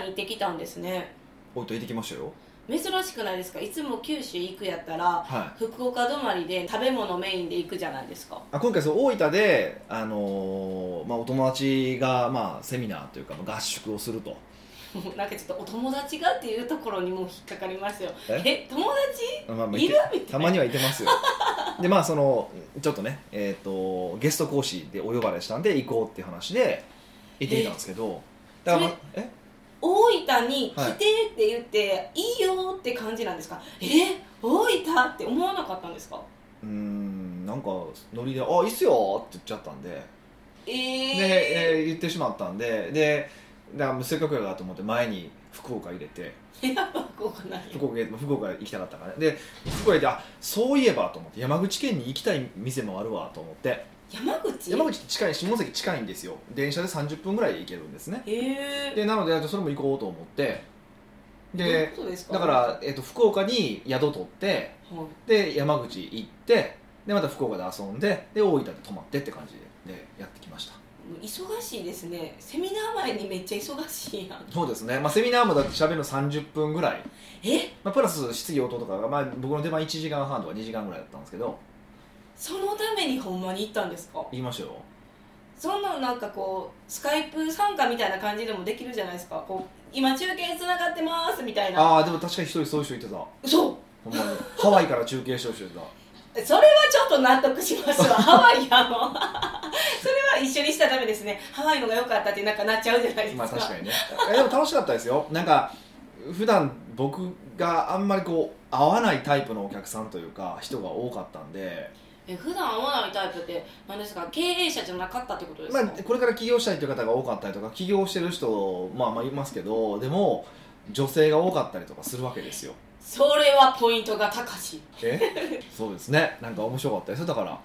に行ってきたんですね。大分行ってきましたよ。珍しくないですか？いつも九州行くやったらはい。福岡泊まりで食べ物メインで行くじゃないですか。あ今回そう大分で、あのーまあ、お友達が、まあ、セミナーというかまあ合宿をすると。も うなんかちょっとお友達がっていうところにもう引っかかりますよ。え？え友達？まあまあいる？みたいな。たまにはいてますよ。でまあそのちょっとね、えー、とゲスト講師でお呼ばれしたんで行こうっていう話で行ってみたんですけど。だから、まあ、え？大分に来てって言って、い、いよって感じなんですか？え大分って思わなかったんですか？うーんなんかノリで「あいいっすよ」って言っちゃったんで。えで、ー、えー言ってしまったんで。でだからせっかくやからと思って前に福岡入れて。福岡福岡福岡行きたかったからね。で福岡行ってあそういえばと思って山口県に行きたい店もあるわと思って山口？山口って近い下関近いんですよ。電車で30分ぐらいで行けるんですね。えー、でなのでそれも行こうと思って。でだから、えっと福岡に宿取ってはい。で山口行ってでまた福岡で遊んでで大分で泊まってって感じででやってきました。忙しいですね。セミナー前にめっちゃ忙しいやん。そうですね、まあ、セミナーもだって喋るの30分ぐらい、え？まあ、プラス質疑応答とかが、まあ、僕の出番1時間半とか2時間ぐらいだったんですけどそのためにほんまに行ったんですか？言いましたよそんななんかこうスカイプ参加みたいな感じでもできるじゃないですか。こう今中継つながってますみたいな。ああでも確かに一人そういう人いてた嘘。ほんまに。ハワイから中継してる人いてたそれはちょっと納得しますわ。ハワイやの。それは一緒にしたらダメですね。ハワイのが良かったってなんかなっちゃうじゃないですか、まあ確かにね。えでも楽しかったですよ。なんか普段僕があんまりこう合わないタイプのお客さんというか人が多かったんで、え普段会わないタイプって何ですか経営者じゃなかったってことですか、まあ、これから起業したいという方が多かったりとか起業してる人まあまあいますけどでも女性が多かったりとかするわけですよ。それはポイントが高し。え？そうですね。なんか面白かったですよだから。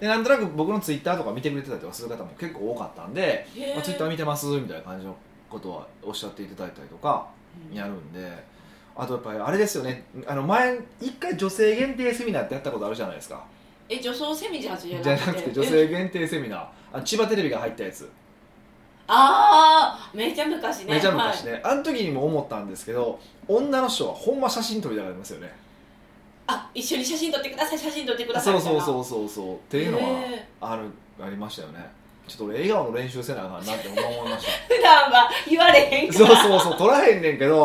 でなんとなく僕のツイッターとか見てくれてたりとかする方も結構多かったんでまあ、ツイッター見てますみたいな感じのことはおっしゃっていただいたりとかうん。やるんであとやっぱりあれですよね。あの前一回女性限定セミナーってやったことあるじゃないですか。え女装セミじゃなくて？じゃなくて女性限定セミナー。あの千葉テレビが入ったやつ。ああめちゃ昔ね。めちゃ昔はい。ね、あの時にも思ったんですけど女の人はほんま写真撮りたがりますよね。あ一緒に写真撮ってください写真撮ってくださいそうそうそうそうそう。っていうのはへあるありましたよねちょっと俺笑顔の練習せなあかんなって思いまし。た 普段は言われへんから。そうそうそう撮らへんねんけど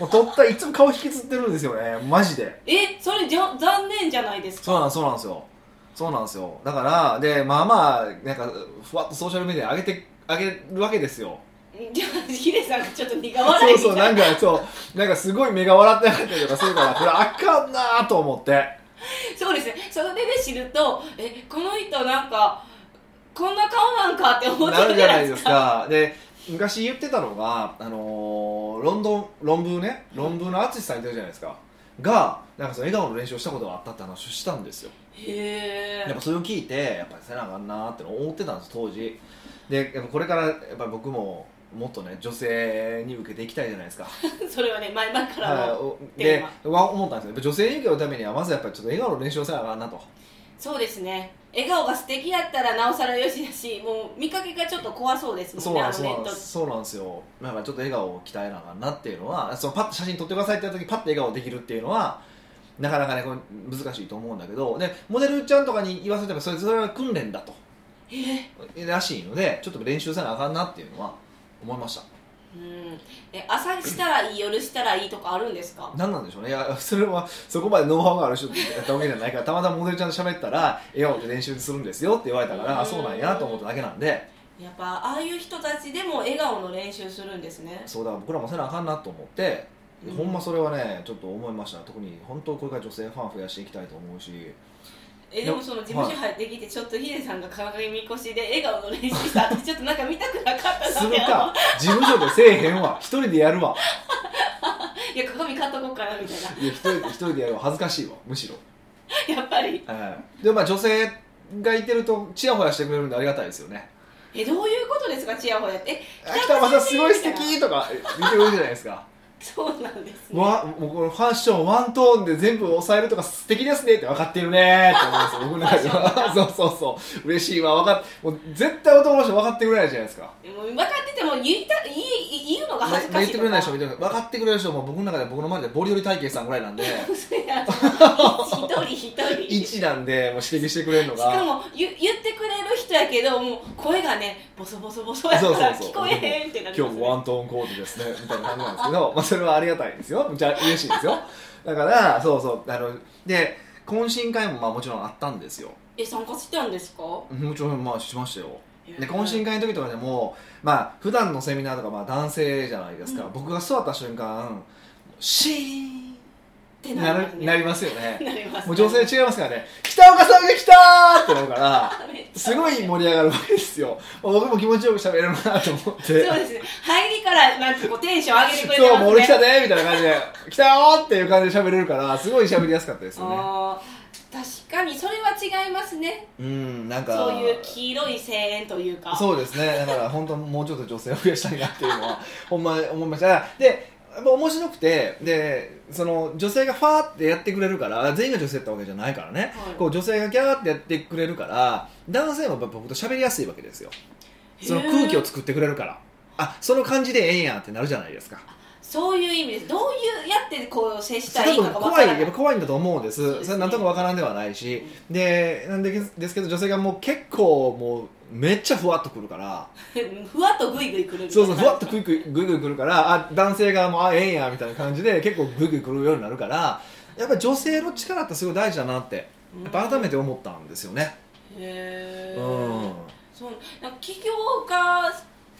もう撮ったらいつも顔引きつってるんですよね。マジで。えそれじゃ残念じゃないですか？そうなんそうなんですよ。そうなんですよ。だからでまあまあなんかふわっとソーシャルメディア上げて上げるわけですよ。ヒデさんがちょっと苦笑そいうみたいそうなんかそう。なんかすごい目が笑ってなかったりとかするからこれあかんなーと思って。そうですね。それで知るとえこの人なんかこんな顔なんかって思ってなるるじゃなじゃないいですか。かで昔言ってたのが、あのーロンドン論文ね？論文の淳さんいてるじゃないですか。がなんかその笑顔の練習をしたことがあったって話をしたんですよ。へえやっぱそれを聞いてやっぱりせなあかんなーって思ってたんです当時。でやっぱこれからやっぱ僕ももっとね女性に受けていきたいじゃないですか。それはね前々からはい。の、おテで思ったんですよ。女性に受けるためにはまずやっぱりちょっと笑顔の練習をせなあかんなとそうですね。笑顔が素敵やったらなおさらよしだしもう見かけがちょっと怖そうですもんねそうなんですよ。なんかちょっと笑顔を鍛えなあかんなっていうのはそのパッと写真撮ってくださいって言った時パッと笑顔できるっていうのはなかなかねこれ難しいと思うんだけどでモデルちゃんとかに言わせてもそれそれは訓練だと。えらしいのでちょっと練習せなあかんなっていうのは思いましたうん。え朝したらいい夜したらいいとかあるんですか？何なんでしょうね。いやそれはそこまでノウハウがある人ってやったわけじゃないからたまたまモデルちゃんと喋ったら笑顔で練習するんですよって言われたからうん。あそうなんやと思っただけなんで。やっぱああいう人たちでも笑顔の練習するんですね。そうだから僕らもせなあかんなと思って、うん。ほんまそれはねちょっと思いました。特に本当これから女性ファン増やしていきたいと思うしえでもその事務所入ってきてちょっとヒデさんが鏡みこしで笑顔の練習したって ちょっとなんか見たくなかったするか事務所でせえへんわ。一人でやるわ。いや鏡買っとこうかなみたいな。いや一人で一人でやるわ。恥ずかしいわむしろ、やっぱり。はいでもまあ女性がいてるとチヤホヤしてくれるんでありがたいですよね。えどういうことですかチヤホヤって。北山さんすごい素敵とか言ってくれるじゃないですかそうなんですね。わもうこのファッションワントーンで全部抑えるとか素敵ですねって分かってるねって思うんですよ僕の中では。そうそうそう。嬉しいわ。分かっもう絶対男の人分かってくれないじゃないですかもう分かってても言いた言い言うのが恥ずかしい言ってくれない人もいる分か。ってくれる人も僕の中で僕の周りでボリオリ体型さんぐらいなんで一人。一人1なんでもう指摘してくれるのが。しかも言言ってくれる人やけどもう声がねボソボソボソやからそうそうそう。聞こえへんってなります、ね、今日もワントーンコードですね。みたいな感じなんですけど、まあ、それはありがたいですよ。めちゃ嬉しいですよ。だからそうそうあので懇親会もまあもちろんあったんですよ。え参加したんですか？もちろんまあしましたよ。で懇親会の時とかでもまあ普段のセミナーとかまあ男性じゃないですか、うん。僕が座った瞬間シーンってななるるなりますよね。なりますもう女性違いますからね。北岡さんが来たーってなるから すごい盛り上がるわけですよ。僕も気持ちよく喋れるなと思って。そうです。ね入りからなんかこうテンション上げてくれてますね。そうもう俺来たねみたいな感じで 来たよーっていう感じで喋れるからすごい喋りやすかったですよね。確かにそれは違いますね。うんなんかそういう黄色い声援というか。そうですね。だから本当もうちょっと女性を増やしたいなっていうのはほんまに思いました。でやっぱ面白くてでその女性がファーってやってくれるから全員が女性ってわけじゃないからね、はい。こう女性がギャーってやってくれるから男性もやっぱ僕と喋りやすいわけですよ。その空気を作ってくれるから。あその感じでええんやってなるじゃないですか。そういう意味です。どういうやってこう接したら多いいか分怖いがわからない。やっぱ怖いんだと思うんです。そね。それなんとかわからんではないし、でなんでですけど女性がもう結構もうめっちゃふわっとくるから。ふわっとグイグイくるそうそうふわっとグイグイグイグイくるからあ男性がもうあええんやみたいな感じで結構グイグイくるようになるからやっぱり女性の力ってすごい大事だなって改めて思ったんですよね。へえうん。そう起業家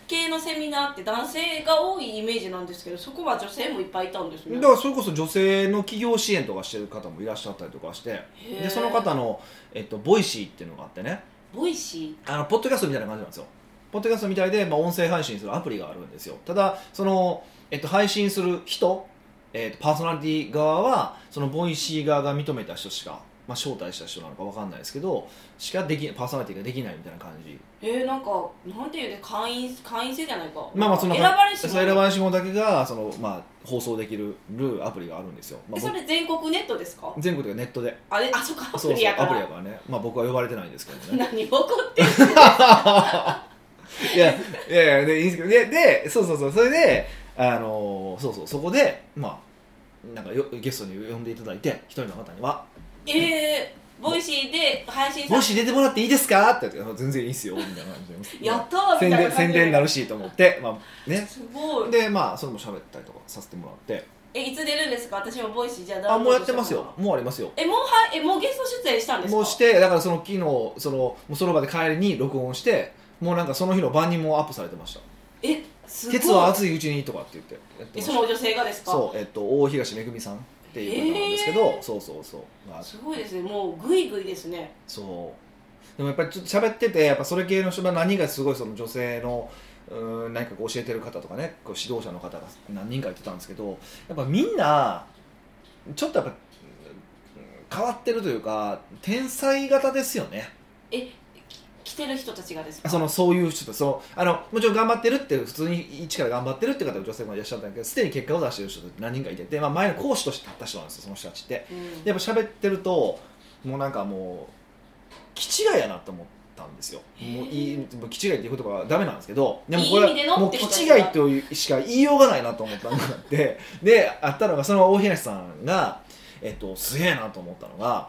系のセミナーって男性が多いイメージなんですけどそこは女性もいっぱいいたんですね。だからそれこそ女性の起業支援とかしてる方もいらっしゃったりとかしてでその方の、えっと、 Voicy っていうのがあってね Voicy あのポッドキャストみたいな感じなんですよ。ポッドキャストみたいで、まあ、音声配信するアプリがあるんですよ。ただその、えっと、配信する人、えっと、パーソナリティ側はその Voicy 側が認めた人しか、まあ、招待した人なのかわかんないですけどしかできパーソナリティができないみたいな感じ。ーえー、なんかなんていうね会員会員制じゃないか。まあまあそんな選ばれしそう選ばれし者だけがその、まあ、放送できるアプリがあるんですよ、まあえそれ全国ネットですか？僕全国でネットで。あれあそっかアプリやから。アプリやからね、まあ、僕は呼ばれてないんですけどね。何怒ってる いやいやいやでいいんですけどででそうそうそうそれであのそうそうそこでまあなんかよゲストに呼んでいただいて一人の方にはえー、 Voicyで配信「さもし出てもらっていいですか?」って言って「全然いいっすよ」みたいな感じで。やったーみた宣いな感じで。伝宣伝になるしと思って。まあね。すごい。でまあそれも喋ったりとかさせてもらって。えいつ出るんですか？私も Voicyじゃああもうやってますよ。もうありますよ。えもうはえもうゲスト出演したんですかもうしてだからその昨日そのもうその場で帰りに録音してもうなんかその日の晩にもうアップされてました。えすごい。鉄は熱いうちにとかって言ってやってました。えその女性がですか？そう、えっと、大東めぐみさんっていう方なんですけど、へーそうそうそう、まあ、すごいですね。もうグイグイですね。そう。でもやっぱりちょっと喋っててやっぱそれ系の人が何人かすごいその女性のうーん何かこう教えてる方とかねこう指導者の方が何人か言ってたんですけどやっぱみんなちょっとやっぱうん変わってるというか天才型ですよね。えてる人たちがですか？そのそういう人とそのあのもちろん頑張ってるって普通に一から頑張ってるって方が女性もいらっしゃったんだけどすでに結果を出してる人って何人かいてて、まあ、前の講師として立った人なんですよその人たちって。うん。やっぱ喋ってるともうなんかもう気違いやなと思ったんですよ。もういいもう気違いっていう言葉はダメなんですけどでもこれいい意味でのもうってこと気違いというしか言いようがないなと思ったのがあってであったのがその大東さんが、えっと、すげえなと思ったのが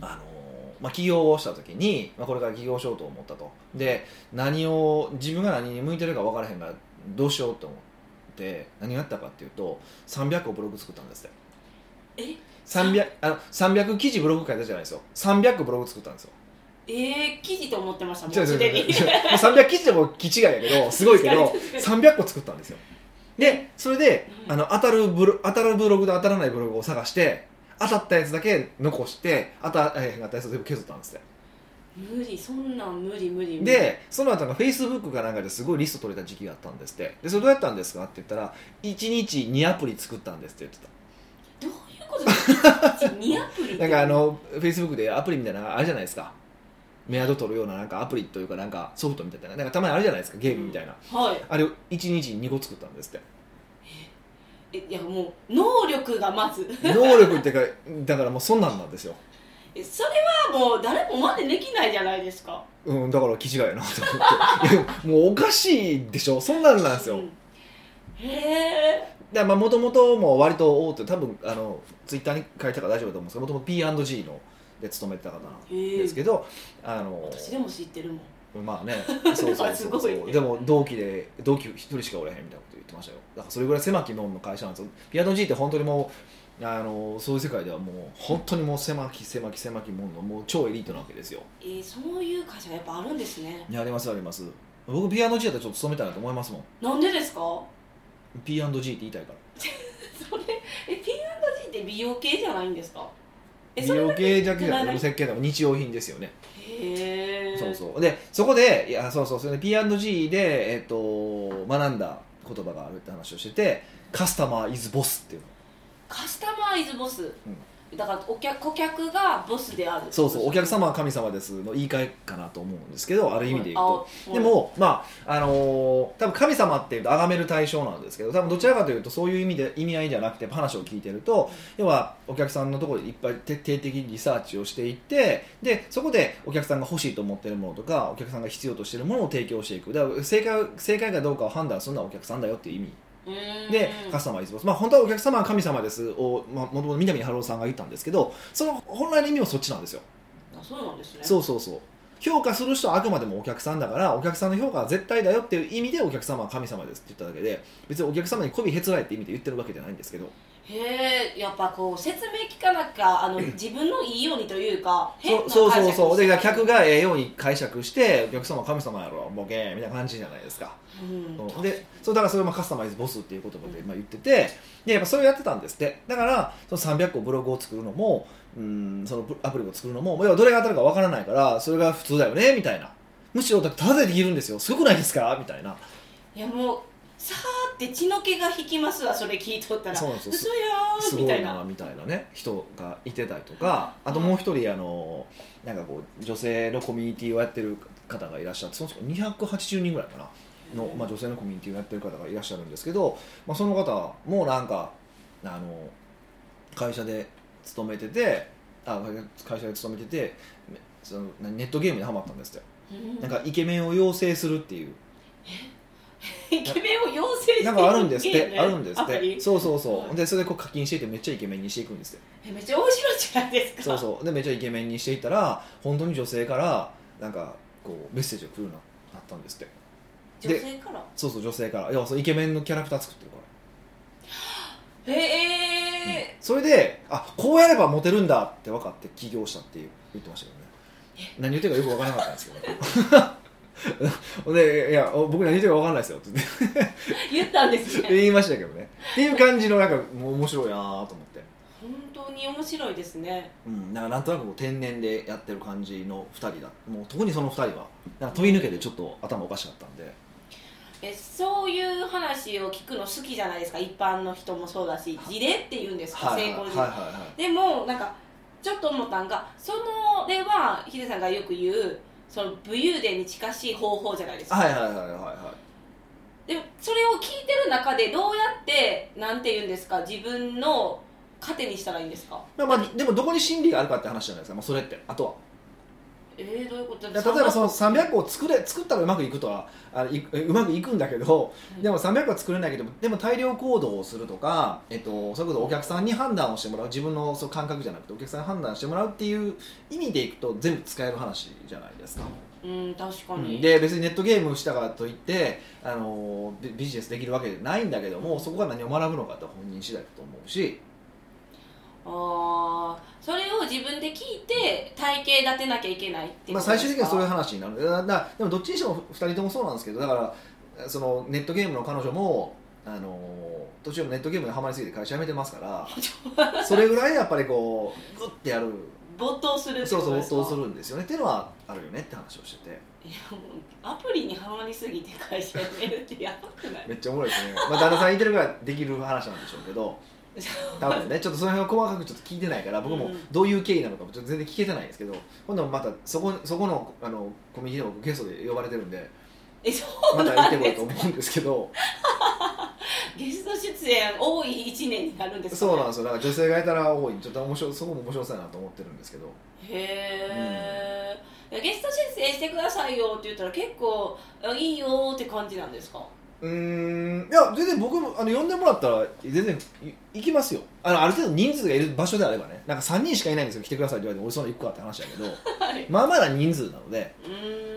あのまあ、起業をした時に、まあ、これから起業しようと思ったと。で何を自分が何に向いてるか分からへんからどうしようと思って何をやったかっていうと300個ブログ作ったんですって。え？300あの300記事ブログ書いたじゃないですよ。300個ブログ作ったんですよ。えー、記事と思ってましたも違う違う。うすでに。違う違う300記事でも気違いやけど すごいけど300個作ったんですよ。でそれでうん。あの当たるブロ当たるブログと当たらないブログを探して当たったやつだけ残して当たらへんかったやつを全部削ったんですって無理そんなん無理無理無理。でその後がフェイスブックかなんかですごいリスト取れた時期があったんですって。でそれどうやったんですかって言ったら1日2アプリ作ったんですって言ってた。どういうことですか？2アプリ？なんかあのフェイスブックでアプリみたいなあるじゃないですか。メアド取るようななんかアプリというかなんかソフトみたいな。なんかたまにあるじゃないですかゲームみたいな、はい。あれを1日に2個作ったんですってえいやもう能力がまず。能力ってかだからもうそんなんなんですよ、えそれはもう誰も真似できないじゃないですか。うん、だから気違いやなと思って。もうおかしいでしょ。そんなんなんですよ、うん。へえ。でまあもともとも割と大手多分あのツイッターに書いたから大丈夫だと思うんですけどもともと P&G ので勤めてた方なんですけど、あの私でも知ってるもんまあね。そうそうそうそう。ね。でも同期で同期一人しかおれへんみたいなこと言ってましたよ。だからそれぐらい狭き門の会社なんですよ。P&G って本当にもうあのそういう世界ではもう本当にもう狭き狭き狭き門のもう超エリートなわけですよ。えー、そういう会社やっぱあるんですね。いやありますあります。僕 P&G だったらちょっと勤めたいなと思いますもん。なんでですか？P&G って言いたいから。それえ P&G って美容系じゃないんですか？え美容系だけじゃな何くて石鹸とか日用品ですよねへえそうそう。でそこでいやそうそうそれで P&G で、えっと学んだ言葉があるって話をしててカスタマーイズボスっていうの。カスタマーイズボス、だからお客顧客がボスであるそうそうお客様は神様ですの言い換えかなと思うんですけどある意味で言うと、あでもまああのー多分神様っていうと崇める対象なんですけど多分どちらかというとそういう意味で意味合いじゃなくて話を聞いてると要はお客さんのところでいっぱい徹底的にリサーチをしていってでそこでお客さんが欲しいと思ってるものとかお客さんが必要としているものを提供していく。だから正解正解かどうかを判断するのはお客さんだよっていう意味でカスタマーイズボス、まあ、本当はお客様は神様です。を、まあ、もともと南春夫さんが言ったんですけどその本来の意味もそっちなんですよ。あそうなんですね。そうそうそう。評価する人はあくまでもお客さんだからお客さんの評価は絶対だよっていう意味でお客様は神様ですって言っただけで別にお客様に媚びへつらいって意味で言ってるわけじゃないんですけどへえやっぱこう説明聞かなきゃあの 自分のいいようにというか変なそうそうそうそう。で解釈客がええように解釈してお客様は神様やろボケーみたいな感じじゃないですか。うん。でそうだからそれをまあカスタマイズボスっていう言葉でまあ言っててでやっぱそれをやってたんですって。だからその300個ブログを作るのもうんそのアプリを作るのもどれが当たるかわからないからそれが普通だよねみたいな。むしろだってただでできるんですよ。すごくないですか？みたいな。いやもうさーって血の気が引きますわそれ聞いとったら。そうなんですよ。嘘やーみたいな。なみたいなね。人がいてたりとかあともう一人あのなんかこう女性のコミュニティをやってる方がいらっしゃってその人280人ぐらいかな。の、まあ、女性のコミュニティをやってる方がいらっしゃるんですけど、まあ、その方もなんかあの会社で勤めててあ会社で勤めててそのネットゲームにハマったんですってうん。なんかイケメンを養成するっていうイケメンを養成してなんかあるんですってあるんですって。そうそうそう、はいでそれでこう課金していってめっちゃイケメンにしていくんですよえめっちゃ面白いじゃないですか。そうそう。でめっちゃイケメンにしていったら本当に女性からなんかこうメッセージが来るようになったんですって。女性から？そうそう女性から。要はそのイケメンのキャラクター作ってるから。へえそれであこうやればモテるんだって分かって起業したっていう言ってましたけどね。何言ってるかよく分からなかったんですけど でいや僕何言ってるか分かんないですよって言って。言ったんですね。言いましたけどね。っていう感じのなんかもう面白いなと思って、本当に面白いですね。うん、なんかなんとなくこう天然でやってる感じの2人だ。もう特にその2人はなんか飛び抜けてちょっと頭おかしかったんで。えそういう話を聞くの好きじゃないですか。一般の人もそうだし事例って言うんですか、成功事例、はいはいはい。でもなんかちょっと思ったんがそのではヒデさんがよく言うその武勇伝に近しい方法じゃないですか、はいはいはいはい。はでもそれを聞いてる中でどうやってなんて言うんですか？自分の糧にしたらいいんですか？い、まあ、まあでもどこに真理があるかって話じゃないですか、まあ、それって。あとはえー、どういうこと？例えばその300個を作れ作ったらうまくいくとはあいうまくいくんだけどうんでも300個は作れないけどでも大量行動をするとか、えっと、それこそお客さんに判断をしてもらう自分のその感覚じゃなくてお客さんに判断してもらうっていう意味でいくと全部使える話じゃないですか、うん確かに、で別にネットゲームしたからといってあのビビジネスできるわけじゃないんだけどもそこが何を学ぶのかって本人次第だと思うしああそれを自分で聞いて体系立てなきゃいけないってまあ、最終的にはそういう話になる。だだでもどっちにしても2人ともそうなんですけどだからそのネットゲームの彼女もあの途中ネットゲームにはまりすぎて会社辞めてますから それぐらいやっぱりこうグッてやる。没頭するってそうそう没頭するんですよね。っていうのはあるよねって話をしてて。いやもうアプリにはまりすぎて会社辞めるってやばくない？めっちゃおもろいですね、まあ、旦那さんいてるからできる話なんでしょうけど 多分ねちょっとその辺を細かくちょっと聞いてないから僕もうん。どういう経緯なのかもちょっと全然聞けてないんですけど今度またそこそこのあのコミュニティの僕ゲストで呼ばれてるんでえそうまた行ってこようと思うんですけど。ゲスト出演多い1年になるんですか、ね、そうなんですよ。だから女性がいたら多い。ちょっと面白いそこも面白そうやなと思ってるんですけど。へえ、ゲスト出演してくださいよって言ったら結構あいいよって感じなんですか？うーん。いや全然僕もあの呼んでもらったら全然い行きますよ。あのある程度人数がいる場所であればね。なんか3人しかいないんですよ。来てくださいって言われて俺その行くかって話だけど。はい。まあまだ人数なので。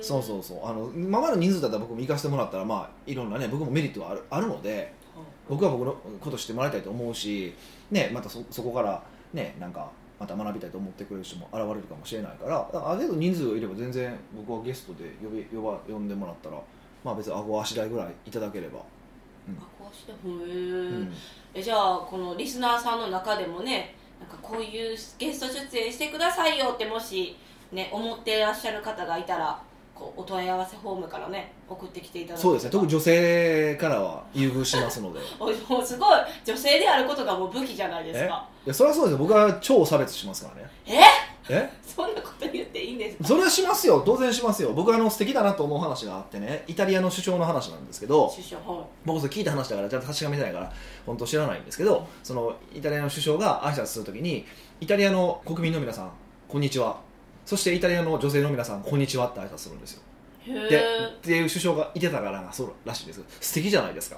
そうそうそう。あのまあまだ人数だったら僕も行かせてもらったらまあいろんなね僕もメリットはあるあるので僕は僕のこと知ってもらいたいと思うし、ね、またそそこから、ね、なんかまた学びたいと思ってくれる人も現れるかもしれないからだからある程度人数がいれば全然僕はゲストで呼び呼ば呼んでもらったら、まあ、別に顎足代ぐらいいただければ、あこうしてへうーん。えじゃあこのリスナーさんの中でもねなんかこういうゲスト出演してくださいよってもしね思ってらっしゃる方がいたらこうお問い合わせフォームからね送ってきていただけそうですね。特にに女性からは優遇しますので。いもうすごい。女性であることがもう武器じゃないですか。やそれはそうですよ。僕は超差別しますからね。え？え？そんなこと言っていいんですか？それはしますよ。当然しますよ。僕はあの素敵だなと思う話があってね。イタリアの首相の話なんですけど。首相はい。僕それ聞いた話だからちゃんと確かめてないから本当知らないんですけどそのイタリアの首相が挨拶するときにイタリアの国民の皆さんこんにちは。そしてイタリアの女性の皆さんこんにちはって挨拶するんですよ。へでえっていう首相がいてたからそうらしいです。素敵じゃないですか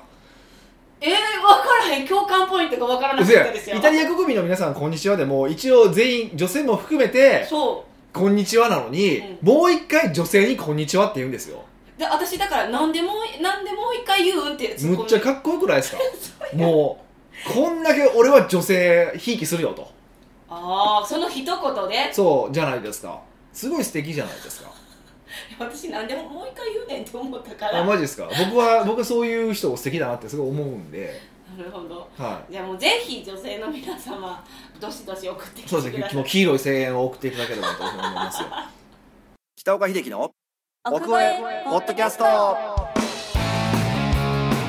えー、分からへん共感ポイントが分からなかったですよ。イタリア国民の皆さんこんにちはでも一応全員女性も含めてそこんにちはなのに、うん。もう一回女性にこんにちはって言うんですよ。うで私だからなんでもうなんでもう一回言うんってむっちゃかっこよくないですか？もうこんだけ俺は女性ひいきするよと。ああその一言で？そうじゃないですか。すごい素敵じゃないですか 私なんでももう一回言うねんって思ったから。あマジですか？僕は僕はそういう人を素敵だなってすごい思うんで、なるほど。はじゃあもうぜひ女性の皆様どしどし送ってい、きそうですね。もう黄色い声援を送っていただければと思いますよ。北岡秀樹の奥越えポッドキャスト。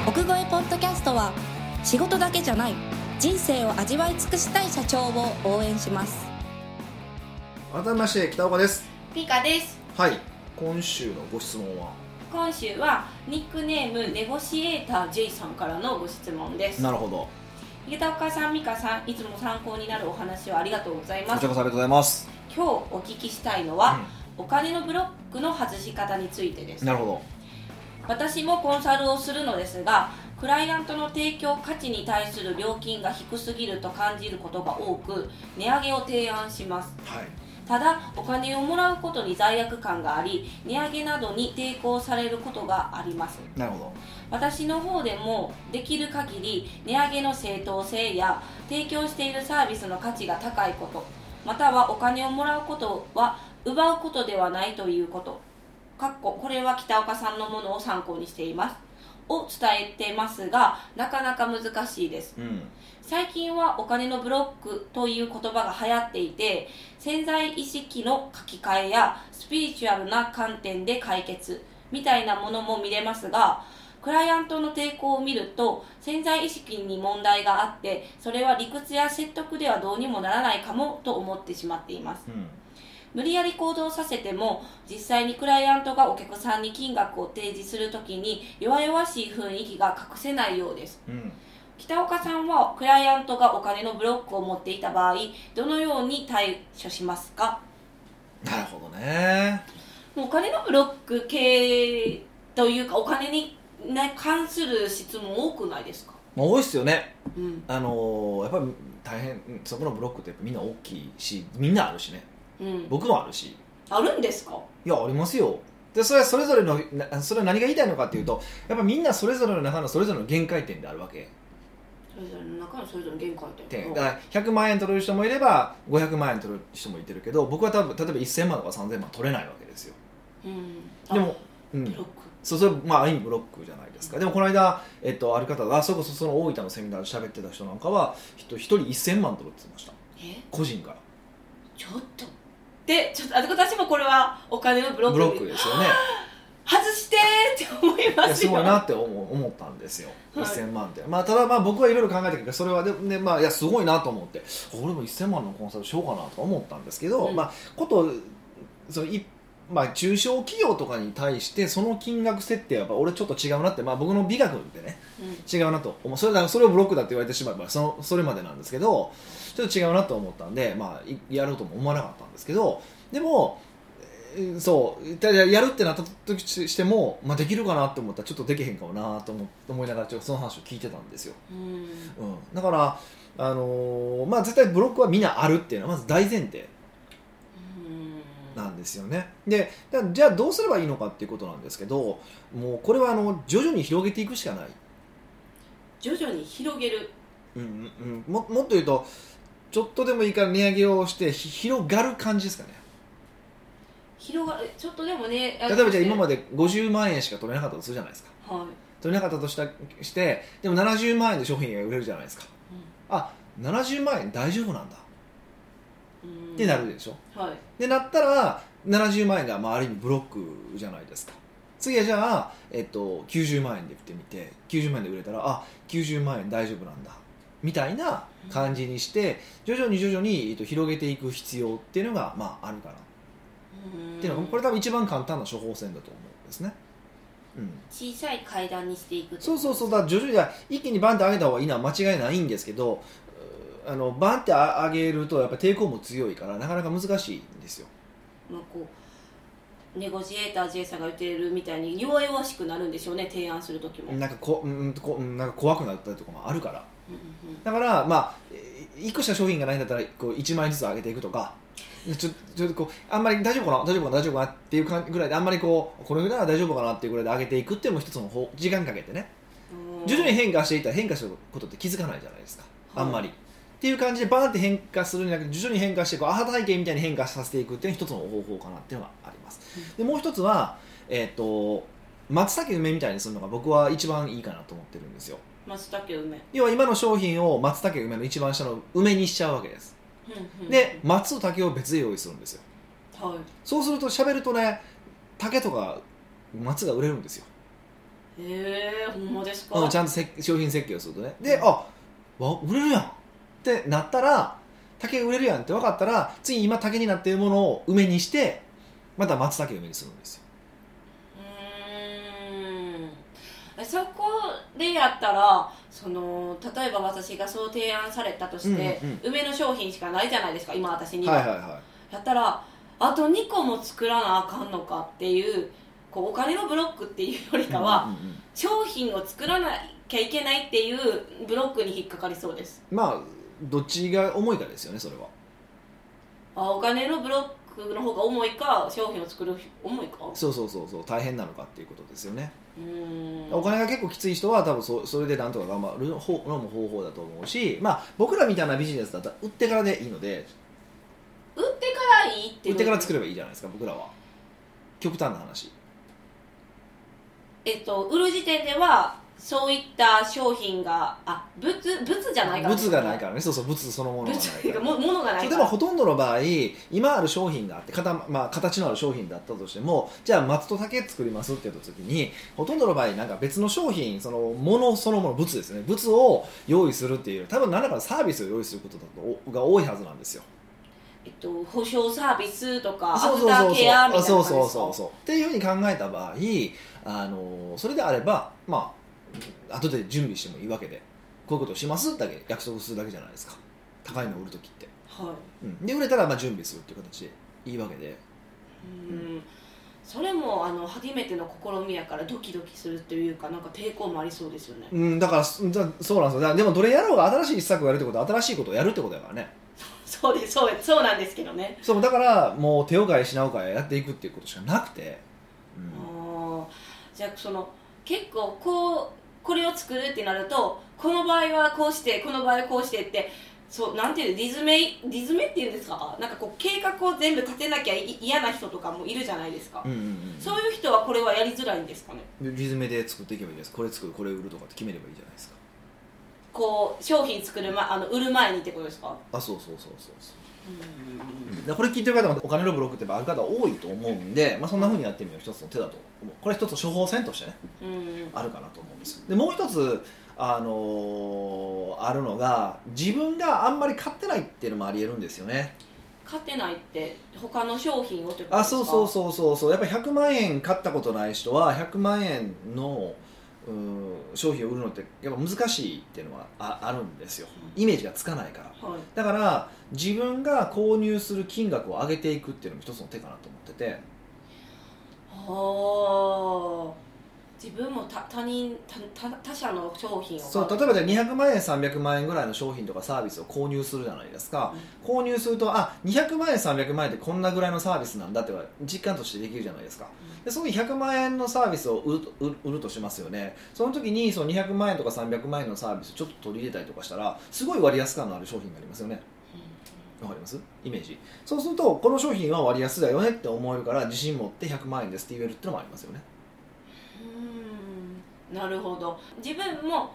奥越えポッドキャストは仕事だけじゃない。人生を味わい尽くしたい社長を応援します。改めまして北岡です。ピカです。はい今週のご質問は？今週はニックネームネゴシエーター J さんからのご質問です。なるほど。池岡さん美香さんいつも参考になるお話をありがとうございます。こちらこそありがとうございます、今日お聞きしたいのは、お金のブロックの外し方についてです。なるほど。私もコンサルをするのですがクライアントの提供価値に対する料金が低すぎると感じることが多く値上げを提案します。はいただお金をもらうことに罪悪感があり値上げなどに抵抗されることがあります。なるほど。私の方でもできる限り値上げの正当性や提供しているサービスの価値が高いことまたはお金をもらうことは奪うことではないということ。かっここれは北岡さんのものを参考にしていますを伝えてますがなかなか難しいです。うん。最近はお金のブロックという言葉が流行っていて潜在意識の書き換えやスピリチュアルな観点で解決みたいなものも見れますがクライアントの抵抗を見ると潜在意識に問題があってそれは理屈や説得ではどうにもならないかもと思ってしまっています。うん無理やり行動させても実際にクライアントがお客さんに金額を提示するときに弱々しい雰囲気が隠せないようです。うん。北岡さんはクライアントがお金のブロックを持っていた場合どのように対処しますか？なるほどね。お金のブロック系というかお金に、ね、関する質問多くないですか、まあ多いっすよね。うん。あのーやっぱり大変うんそこのブロックってみんな大きいしみんなあるしねうん、僕もあるし。あるんですか？いやありますよ。でそれはそれぞれのなそれは何が言いたいのかっていうとやっぱみんなそれぞれの中のそれぞれの限界点であるわけ。それぞれの中のそれぞれの限界点。点。だから100万円取れる人もいれば500万円取れる人もいてるけど僕は多分例えば1000万とか3000万取れないわけですよ。うん、でも、うん。あブロック。そうそれまあある意味ブロックじゃないですか。でもこの間、えっと、ある方がそれこそその大分のセミナーで喋ってた人なんかは一人1000万取るって言ってました。え？個人から。ちょっとでちょっとあ私もこれはお金のブロック。ブロックですよね。外してーって思いいますすごいなって思う思ったんですよ、はい。1000万って、まあ、ただまあ僕はいろいろ考えたけどそれはで、ねまあ、いやすごいなと思って。俺も1000万のコンサルしようかなとか思ったんですけど、うん。まあことそのいまあ、中小企業とかに対してその金額設定はやっぱ俺ちょっと違うなって、まあ、僕の美学でねうん。違うなと思う。それだそれをブロックだって言われてしまえばそのそれまでなんですけどちょっと違うなと思ったんで、まあ、いやろうとも思わなかったんですけどでも、うんそうただやるってなった時としても、まあ、できるかなって思ったらちょっとできへんかもなと思思いながらちょっとその話を聞いてたんですよ、うん。うん、だから、あのーまあ、絶対ブロックはみんなあるっていうのはまず大前提。うんなんですよね。でだじゃあどうすればいいのかっていうことなんですけどもうこれはあの徐々に広げていくしかない、徐々に広げる。うんうんうん、ももっと言うとちょっとでもいいから値上げをしてひ広がる感じですかね。広がる。ちょっとでもね例例えばじゃあ今まで50万円しか取れなかったとするじゃないですか。はい、取れなかったとしたしてでも70万円で商品が売れるじゃないですか。あ70万円大丈夫なんだ。うんってなるでしょ？はい。でなったら70万円がまあある意味ブロックじゃないですか。次はじゃあ、えっと、90万円で売ってみて90万円で売れたらあ90万円大丈夫なんだ。みたいな感じにして徐々に徐々に、えっと、広げていく必要っていうのが、まあ、あるかな。っていうのがこれ多分一番簡単な処方箋だと思うんですね、うん、小さい階段にしていくそうそうそう。だ徐々に一気にバンって上げた方がいいのは間違いないんですけどあのバンって上げるとやっぱ抵抗も強いからなかなか難しいんですよ。まあこうネゴジエーター J さんが言ってるみたいに弱々しくなるんでしょうね提案する時も、うんなんかこうんこうんなんか怖くなったりとかもあるから。うんだからまあ1個しか商品がないんだったらこう1万円ずつ上げていくとか。ちょちょっとこうあんまり大丈夫かな大丈夫かな大丈夫かなっていう感じぐらいであんまりこうこれぐらいは大丈夫かなっていうぐらいで上げていくっていうのも一つの方時間かけてね。うん。徐々に変化していったら変化することって気づかないじゃないですか、はい。あんまりっていう感じでバーンって変化するんじゃなくて徐々に変化してこうアハ体験みたいに変化させていくっていうのが一つの方法かなっていうのがあります、でもう一つはえっ、と松茸梅みたいにするのが僕は一番いいかなと思ってるんですよ。松茸梅。要は今の商品を松茸梅の一番下の梅にしちゃうわけです。うんうんで松と竹を別で用意するんですよ。はい。そうすると喋るとね竹とか松が売れるんですよ。へえほんまですか、うんちゃんとせ商品設計をするとね。であわ売れるやんってなったら竹売れるやんって分かったら次今竹になっているものを梅にしてまた松茸梅にするんですよ。うーん。えそこでやったらその例えば私がそう提案されたとして、うんうん。梅の商品しかないじゃないですか今私には、はいはいはやったらあと2個も作らなあかんのかっていうこうお金のブロックっていうよりいかは、うんうんうん。商品を作らなきゃいけないっていうブロックに引っかかりそうです。まあどっちが重いかですよねそれは。あお金のブロックの方が重いか商品を作る重いか？そうそうそうそう大変なのかっていうことですよね。うーん。お金が結構きつい人は多分そそれでなんとか頑張る方のも方法だと思うしまあ僕らみたいなビジネスだったら売ってからでいいので。売ってからいいって売ってから作るればいいじゃないですか僕らは。極端な話。えっと売る時点ではそういった商品があ物物じゃないから物がないからね。そうそう物そのものがない物から。も物がないから。もほとんどの場合今ある商品があって形,、まあ、形のある商品だったとしてもじゃあ松と竹作りますって言った時にほとんどの場合なんか別の商品そのものそのもの物ですね。物を用意するっていう多分何らかのサービスを用意することだとおが多いはずなんですよ。えっと、保証サービスとかアフターケアみたいなそう感じですか？そうそうそうっていうふうに考えた場合あのそれであればまあ後で準備してもいいわけでこういうことをしますだけ約束するだけじゃないですか。高いのを売る時って、はうん、で売れたらまあ準備するっていう形でいいわけで。いうん。それもあの初めての試みやからドキドキするというかなんか抵抗もありそうですよね。うん、だからそうなんですよ。でもどれやろうが新しい施策をやるってことは新しいことをやるってことだからね。そうですそうそうなんですけどね。そうだからもう手を変え品を変えやっていくっていうことしかなくて、うん。あー。じゃあその結構こうこれを作るってなるとこの場合はこうしてこの場合はこうしてってそうなんていうのリズメリズメっていうんですか？なんかこう計画を全部立てなきゃい嫌な人とかもいるじゃないですか、うんうんうんそういう人はこれはやりづらいんですかね？リズムで作っていけばいいですこれ作るこれ売るとかって決めればいいじゃないですか。こう商品作る、ま、あの売る前にってことですか？あそうそうそうそうそうでこれ聞いてる方もお金のブロックってある方多いと思うんで、まあ、そんなふうにやってみるの一つの手だと思う。これ一つ処方箋としてねうん。うんあるかなと思うんです。でもう一つあのーあるのが自分があんまり買ってないっていうのもありえるんですよね。買ってないって他の商品をってことですか？あそうそうそうそうそう。やっぱり100万円買ったことない人は100万円のうん商品を売るのってやっぱ難しいっていうのはああるんですよ。イメージがつかないから。はい。だから自分が購入する金額を上げていくっていうのも一つの手かなと思ってて。はあ自分も他他人他他他社の商品を買そう例えばじゃあ200万円300万円ぐらいの商品とかサービスを購入するじゃないですか、購入するとあ200万円300万円ってこんなぐらいのサービスなんだって実感としてできるじゃないですか。でその100万円のサービスを売ると売るとしますよね。その時にその200万円とか300万円のサービスをちょっと取り入れたりとかしたらすごい割安感のある商品がありますよね。わかります？イメージ。そうするとこの商品は割安だよねって思えるから自信持って100万円ですって言えるってのもありますよね。うんなるほど。自分も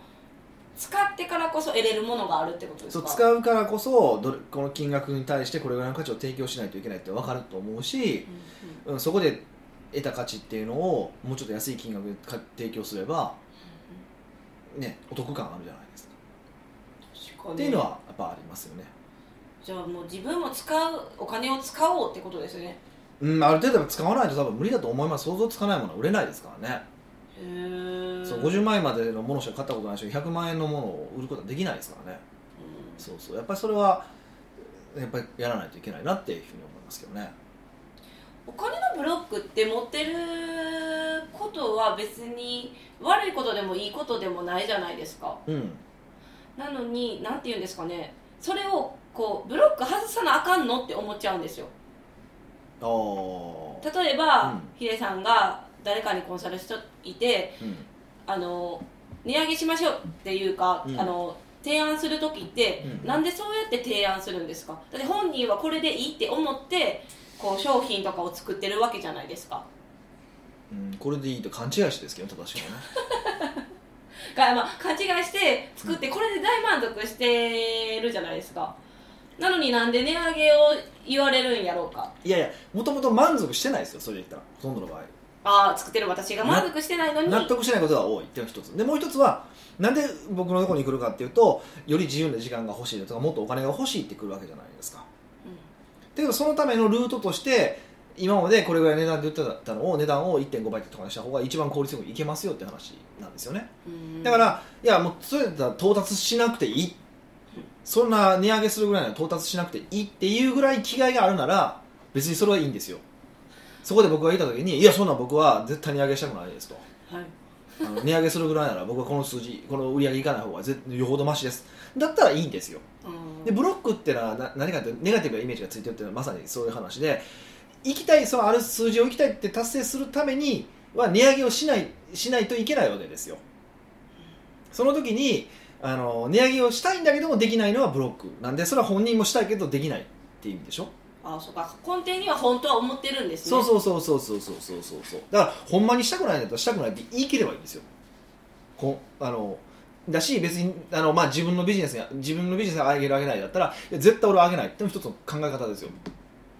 使ってからこそ得れるものがあるってことですそうか使うからこそどれこの金額に対してこれぐらいの価値を提供しないといけないって分かると思うし、うんうん。うん、そこで得た価値っていうのをもうちょっと安い金額でか提供すれば、ね、お得感あるじゃないですか。確かに。っていうのはやっぱありますよね、じゃあもう自分も使うお金を使おうってことですね。うん、ある程度使わないと多分無理だと思います。想像つかないものは売れないですからね、そう50万円までのものしか買ったことないし100万円のものを売ることはできないですからね。そうそう。やっぱりそれはやっぱりやらないといけないなっていうふうに思いますけどね。お金のブロックって持ってることは別に悪いことでもいいことでもないじゃないですか。うん。なのに何て言うんですかね。それをこうブロック外さなあかんのって思っちゃうんですよ。ああ例えば、うん。ヒデさんが誰かにコンサルしていてうん。あの値上げしましょうっていうか、うん。あの提案する時って、うん。なんでそうやって提案するんですか？だって本人はこれでいいって思ってこう商品とかを作ってるわけじゃないですか。うん、これでいいと勘違いしてですけど正しいか が、まあ、勘違いして作ってこれで大満足してるじゃないですか。なのになんで値上げを言われるんやろうか。ないやいやもともと満足してないですよそれで言ったら。ほとんどの場合ああ作ってる私が満足してないのに。納得しないことが多いっていうのが一つ。でもう一つはなんで僕のところに来るかっていうとより自由な時間が欲しいとかもっとお金が欲しいって来るわけじゃないですか。だけどそのためのルートとして今までこれぐらい値段で売ってたのを値段を1.5倍とかにした方が一番効率よくいけますよって話なんですよね。うん。だからいやもうそれだったら到達しなくていい。そんな値上げするぐらいなら到達しなくていいっていうぐらい気概があるなら別にそれはいいんですよそこで僕が言った時にいやそんなん僕は絶対値上げしたくないですと。はい。あの値上げするぐらいなら僕はこの数字この売り上げいかない方がぜよほどマシです。だったらいいんですよ。うん。でブロックってのはな何かってネガティブなイメージがついてるっていうのはまさにそういう話で行きたいそのある数字を行きたいって達成するためには値上げをしないしないといけないわけですよ。その時にあの値上げをしたいんだけどもできないのはブロックなんでそれは本人もしたいけどできないっていう意味でしょああそうか。根底には本当は思ってるんですね。そうそうそうそうそうそうそうそう。だからほんまにしたくないんだったらしたくないって言い切ればいいんですよ。こあのだし別にあの、まあ、自分のビジネスに自分のビジネスに上げる上げないだったら絶対俺は上げないっていうのも一つの考え方ですよ、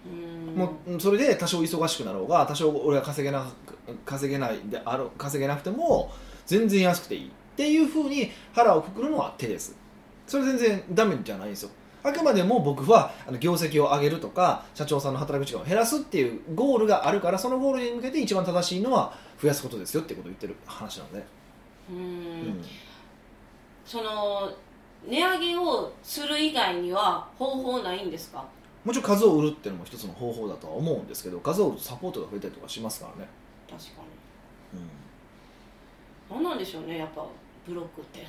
うん。もうそれで多少忙しくなろうが多少俺が稼げな稼げないであろ稼げなくても全然安くていいっていうふうに腹をくくるのは手です。それ全然ダメじゃないんですよあくまでも僕はあの業績を上げるとか社長さんの働く時間を減らすっていうゴールがあるからそのゴールに向けて一番正しいのは増やすことですよってことを言ってる話なので、うん。うん。その値上げをする以外には方法ないんですか？もちろん数を売るっていうのも一つの方法だとは思うんですけど数を売るとサポートが増えたりとかしますからね、確かうん。に何なんでしょうねやっぱブロックって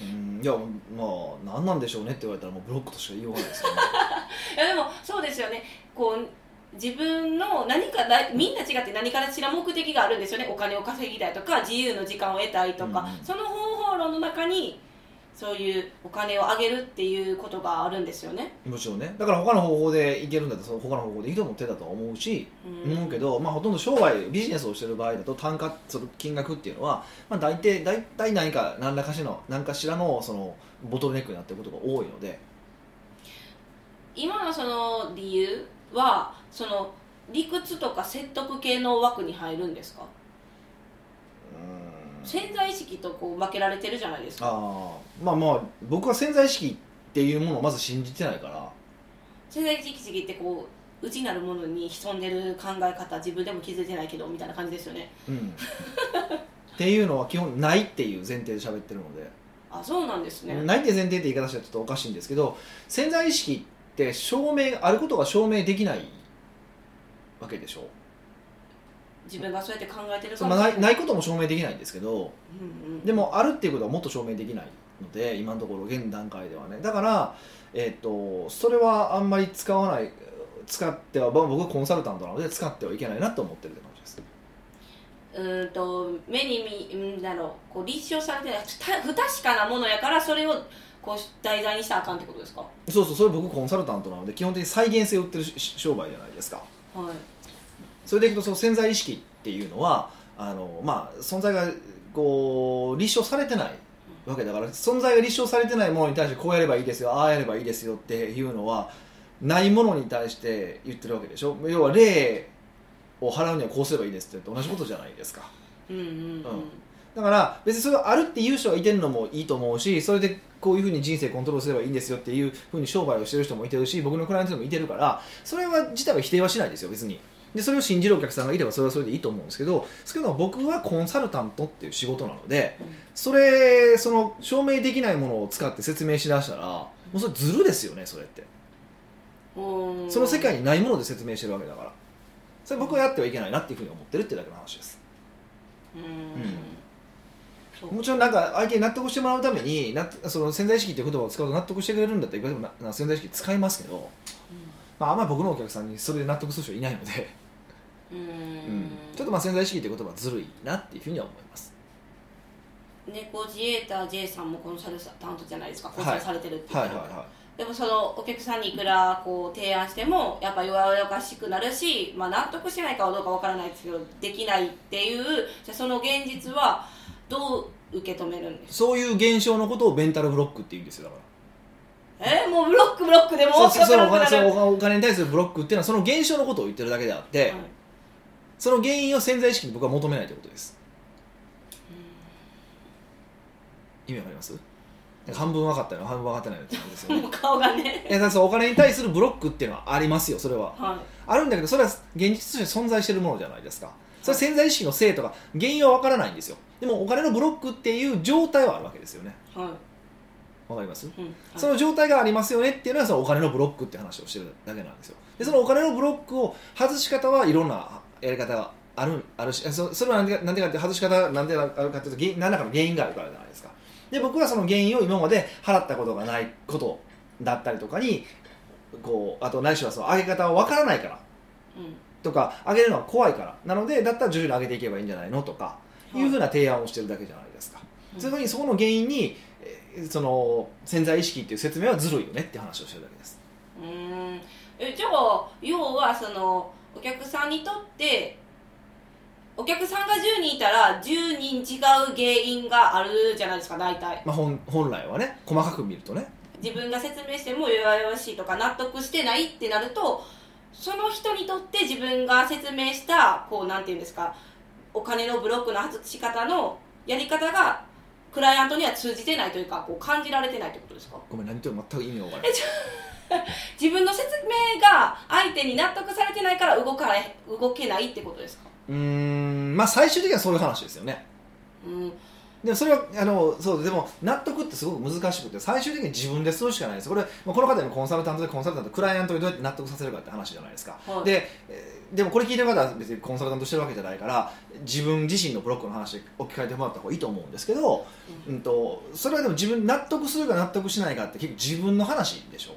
うんいやまあ何なんでしょうねって言われたらもうブロックとしか言いようがないですよね。いやでもそうですよね。こう自分の何かだみんな違って何かしら目的があるんですよね。お金を稼ぎたいとか自由の時間を得たいとか、うん。その方法論の中にそういうお金を上げるっていうことがあるんですよね、もちろんね。だから他の方法でいけるんだったらその他の方法でいいと思ってたとは思うし、うん。思うけど、まあ、ほとんど商売ビジネスをしてる場合だと単価その金額っていうのは、まあ、大体大体何か何らかしの何かしらのそのボトルネックになっていることが多いので。今のその理由はその理屈とか説得系の枠に入るんですか？うん潜在意識とこう分けられてるじゃないですか。ああまあまあ僕は潜在意識っていうものをまず信じてないから。潜在意識ってこう内なるものに潜んでる考え方自分でも気づいてないけどみたいな感じですよね。うん。っていうのは基本ないっていう前提で喋ってるので、あそうなんですね、ないって前提って言い方したらちょっとおかしいんですけど潜在意識って証明あることが証明できないわけでしょ自分がそうやって考えてるそうまあ、ないないことも証明できないんですけどうんうん、でもあるっていうことはもっと証明できないので今のところ現段階ではね。だから、えっとそれはあんまり使わない使ってはまあ僕はコンサルタントなので使ってはいけないなと思ってるって感じです。うーんと目に見うんだろうこう立証されてない。た不確かなものやからそれをこう題材にしたらあかんってことですか？はそうそうそれ僕コンサルタントなので基本的に再現性を売ってるし商売じゃないですか。いそれでいくとその潜在意識っていうのはあの、まあ、存在がこう立証されてないわけだから存在が立証されてないものに対してこうやればいいですよああやればいいですよっていうのはないものに対して言ってるわけでしょ。要は霊を払うにはこうすればいいですって同じことじゃないですか。うんうんうん。だから別にそれがあるっていう人がいてるのもいいと思うしそれでこういうふうに人生コントロールすればいいんですよっていうふうに商売をしてる人もいてるし僕のクライアントでもいてるからそれは自体は否定はしないですよ別にでそれを信じるお客さんがいればそれはそれでいいと思うんですけどですけど僕はコンサルタントっていう仕事なのでそれその証明できないものを使って説明しだしたらもうそれずるですよねそれって。うん。その世界にないもので説明してるわけだから。それ僕はやってはいけないなっていうふうに思ってるってだけの話です。うん。うん。そうもちろんなんか相手に納得してもらうためになその潜在意識っていう言葉を使うと納得してくれるんだったらいくらでもなな潜在意識使いますけど、まあ、あんまり僕のお客さんにそれで納得する人いないので、うん。うん。ちょっとまあ潜在意識っていう言葉はずるいなっていうふうには思います。猫自衛隊 J さんもコンサルタントじゃないですか。コンはい。サルされてるって言ってるはいはいはでもそのお客さんにいくらこう提案してもやっぱ弱々しくなるし、まあ、納得しないかどうかわからないですけどできないっていうじゃあその現実はどう受け止めるんでいすそういう現象のことをベンタルブロックって言うんですよだから。かえーもうブロックブロックでもそうそのお金そのお金に対するブロックっていうのはその現象のことを言ってるだけであって、はい。その原因を潜在意識に僕は求めないということです。意味わかります？半分分かったよ。半分分かってないよって感じですよね。顔がね。そうお金に対するブロックっていうのはありますよそれは。はあるんだけどそれは現実として存在しているものじゃないですか。それは潜在意識のせいとか原因は分からないんですよ。でもお金のブロックっていう状態はあるわけですよね。いはいわかります？うん。はいその状態がありますよねっていうのはそのお金のブロックって話をしてるだけなんですよでそのお金のブロックを外し方はいろんなやり方があるあるしそそれはなんでかなんでかって外し方なんであるかというと何らかの原因があるからじゃないですかで僕はその原因を今まで払ったことがないことだったりとかにこうあとないしはその上げ方をわからないからうん。とか上げるのは怖いからなのでだったら徐々に上げていけばいいんじゃないのとかはい。いうふうな提案をしてるだけじゃないですか、うん。そういうふうにそこの原因にえーその潜在意識っていう説明はずるいよねって話をしてるだけです。うーん。えじゃあ要はそのお客さんにとってお客さんが10人いたら10人違う原因があるじゃないですか大体。まあ、本本来はね細かく見るとね。自分が説明しても弱々しいとか納得してないってなるとその人にとって自分が説明したこうなんていうんですかお金のブロックの外し方のやり方がクライアントには通じてないというかこう感じられてないってことですか？ごめん何言ってるの全く意味が分からない。自分の説明が相手に納得されてないから動かない動けないってことですか？うーんまあ最終的にはそういう話ですよね。うんでもそれはあのそうでも納得ってすごく難しくて最終的に自分でするしかないです。これ、まあ、この方のコンサルタントでコンサルタントクライアントにどうやって納得させるかって話じゃないですか、はい。でえーでもこれ聞いてる方は別にコンサルタントしてるわけじゃないから自分自身のブロックの話で置き換えてもらった方がいいと思うんですけど、うん、とそれはでも自分納得するか納得しないかって結局自分の話でしょ。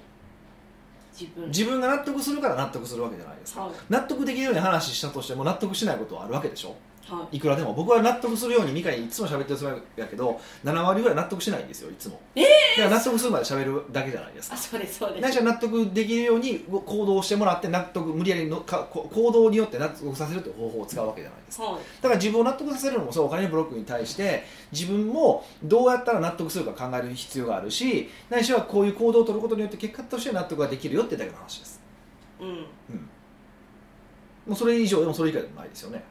自分。自分が納得するから納得するわけじゃないですか、はい。納得できるように話したとしても納得しないことはあるわけでしょはい。いくらでも僕は納得するようにミカにいつも喋ってるつもりやけど7割ぐらい納得しないんですよいつも。えだから納得するまで喋るだけじゃないですか。あそうですそうです。何しろ納得できるように行動してもらって納得無理やりのかこ行動によって納得させるという方法を使うわけじゃないですか。はい。だから自分を納得させるのもそうお金のブロックに対して自分もどうやったら納得するか考える必要があるし何しろこういう行動を取ることによって結果として納得ができるよってだけの話です、うん。うん。うん、もうそれ以上でもそれ以外でもないですよね、うん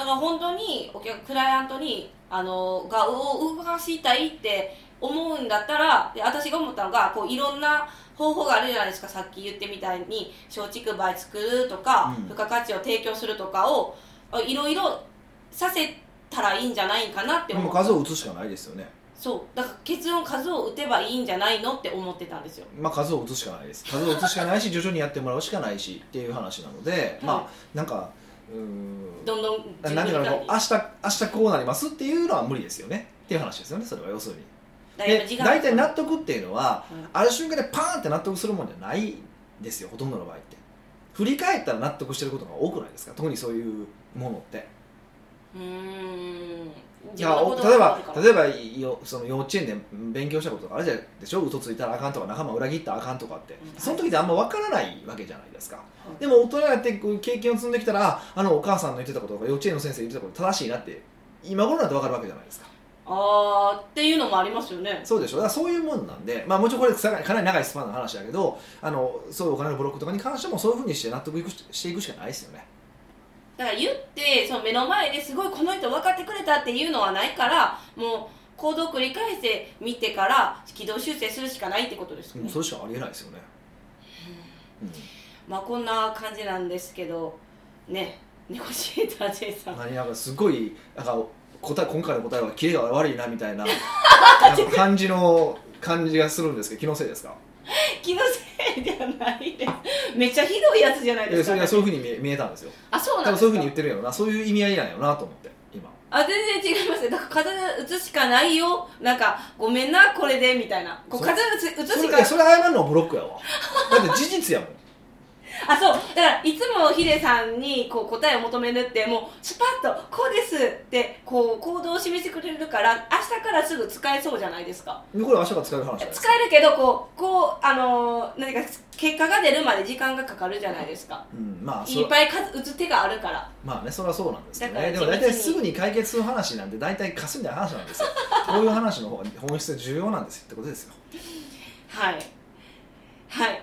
だから本当にお客クライアントにあのがを動かしたいって思うんだったらで私が思ったのがこういろんな方法があるじゃないですか。さっき言ってみたいに松竹梅作るとか、うん。付加価値を提供するとかをあいろいろさせたらいいんじゃないかなって思う。数を打つしかないですよね。そう。だから結論数を打てばいいんじゃないのって思ってたんですよ。まあ数を打つしかないです。数を打つしかないし徐々にやってもらうしかないしっていう話なので、まあなんかうんどんどん自何分みたいうにかこ明日明日こうなりますっていうのは無理ですよね。っていう話ですよねそれは要するに。大体納得っていうのは、うん。ある瞬間でパーンって納得するもんじゃないんですよほとんどの場合って。振り返ったら納得してることが多くないですか？特にそういうものってうーん。いや例えば例えばよその幼稚園で勉強したこととかあるじゃないでしょ？嘘ついたらあかんとか仲間裏切ったらあかんとかって、うん。その時ってあんま分からないわけじゃないですか、い。でも大人になって経験を積んできたらああのお母さんの言ってたこととか幼稚園の先生言ってたこと正しいなって今頃になって分かるわけじゃないですか。あーっていうのもありますよね。そうでしょ？だからそういうもんなんで、まあ、もちろんこれかなりかなり長いスパンの話だけどあのそういうお金のブロックとかに関してもそういうふうにして納得いくししていくしかないですよねだから言ってその目の前ですごいこの人分かってくれたっていうのはないからもう行動を繰り返して見てから軌道修正するしかないってことですよね、それしかありえないですよね、うん。まあこんな感じなんですけどねネゴシエーター J さん。何なんかすごいなんか答え今回の答えはキレが悪いなみたいな 感じの感じがするんですけど気のせいですか？気のせい？ないです。めっちゃひどいやつじゃないえですか、それがそういうふうに見えたんですよ。あそう多なんそういうふうに言ってるんやろなそういう意味合いなんやろなと思って。今。あ全然違いますよだから風打つしかないよ。なんかごめんなこれでみたいな。こうそ風打つ打つそれいしかやそれ謝るのはブロックやわ。だって事実やもんあそう。だからいつもヒデさんにこう答えを求めるってもうスパッとこうですってこう行動を示してくれるから明日からすぐ使えそうじゃないですか。でこれ明日から使える話使えるけどこうこうあのー何か結果が出るまで時間がかかるじゃないですか。うんまあそいっぱい数打つ手があるから。まあねそれはそうなんですけどねでも大体すぐに解決する話なんて大体かすみたいな話なんですよ。こういう話の方が本質が重要なんですよってことですよ。はい。はい